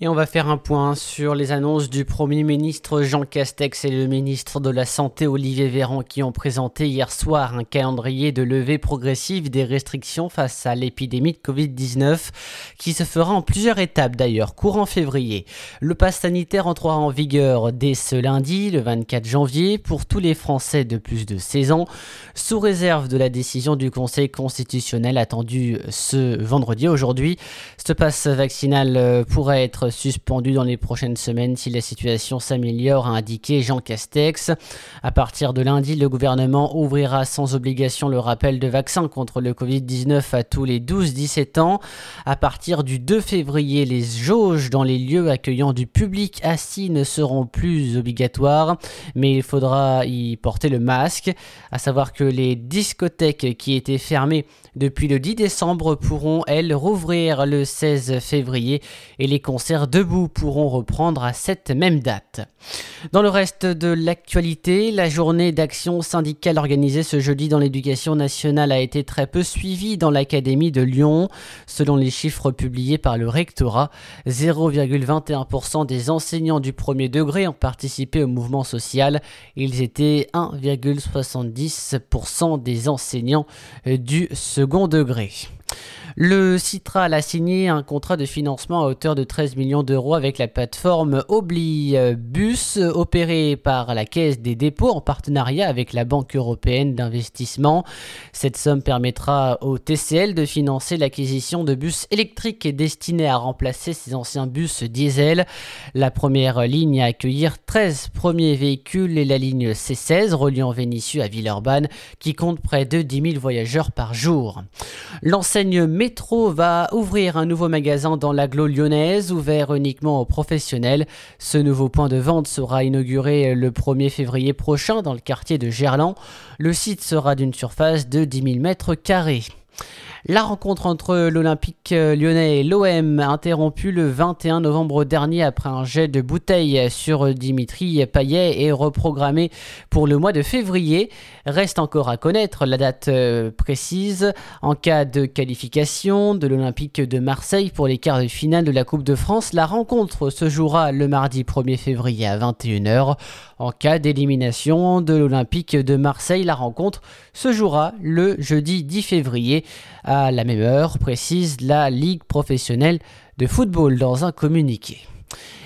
Et on va faire un point sur les annonces du Premier ministre Jean Castex et le ministre de la Santé Olivier Véran qui ont présenté hier soir un calendrier de levée progressive des restrictions face à l'épidémie de Covid-19 qui se fera en plusieurs étapes d'ailleurs, courant février. Le pass sanitaire entrera en vigueur dès ce lundi, le 24 janvier, pour tous les Français de plus de 16 ans, sous réserve de la décision du Conseil constitutionnel attendue ce vendredi aujourd'hui. Ce pass vaccinal euh, pourrait être suspendu dans les prochaines semaines si la situation s'améliore, a indiqué Jean Castex. À partir de lundi, le gouvernement ouvrira sans obligation le rappel de vaccins contre le Covid-19 à tous les 12-17 ans. À partir du 2 février, les jauges dans les lieux accueillant du public assis ne seront plus obligatoires, mais il faudra y porter le masque. À savoir que les discothèques qui étaient fermées depuis le 10 décembre pourront, elles, rouvrir le 16 février et les concerts debout pourront reprendre à cette même date. Dans le reste de l'actualité, la journée d'action syndicale organisée ce jeudi dans l'éducation nationale a été très peu suivie dans l'Académie de Lyon. Selon les chiffres publiés par le rectorat, 0,21% des enseignants du premier degré ont participé au mouvement social. Ils étaient 1,70% des enseignants du second degré. Le Citral a signé un contrat de financement à hauteur de 13 millions d'euros avec la plateforme Oblibus, opérée par la Caisse des dépôts en partenariat avec la Banque européenne d'investissement. Cette somme permettra au TCL de financer l'acquisition de bus électriques destinés à remplacer ces anciens bus diesel. La première ligne à accueillir 13 premiers véhicules est la ligne C16 reliant Vénissieux à Villeurbanne qui compte près de 10 000 voyageurs par jour. L'enseigne Métro va ouvrir un nouveau magasin dans l'agglo lyonnaise, ouvert uniquement aux professionnels. Ce nouveau point de vente sera inauguré le 1er février prochain dans le quartier de Gerland. Le site sera d'une surface de 10 000 mètres carrés. La rencontre entre l'Olympique lyonnais et l'OM interrompue le 21 novembre dernier après un jet de bouteille sur Dimitri Payet est reprogrammée pour le mois de février. Reste encore à connaître la date euh, précise en cas de qualification de l'Olympique de Marseille pour les quarts de finale de la Coupe de France. La rencontre se jouera le mardi 1er février à 21h. En cas d'élimination de l'Olympique de Marseille, la rencontre se jouera le jeudi 10 février à la même heure, précise la Ligue professionnelle de football dans un communiqué.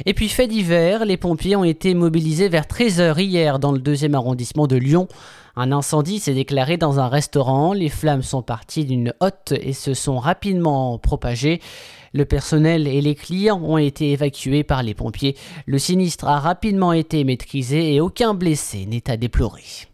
Et puis fait d'hiver, les pompiers ont été mobilisés vers 13h hier dans le deuxième arrondissement de Lyon. Un incendie s'est déclaré dans un restaurant, les flammes sont parties d'une hotte et se sont rapidement propagées. Le personnel et les clients ont été évacués par les pompiers. Le sinistre a rapidement été maîtrisé et aucun blessé n'est à déplorer.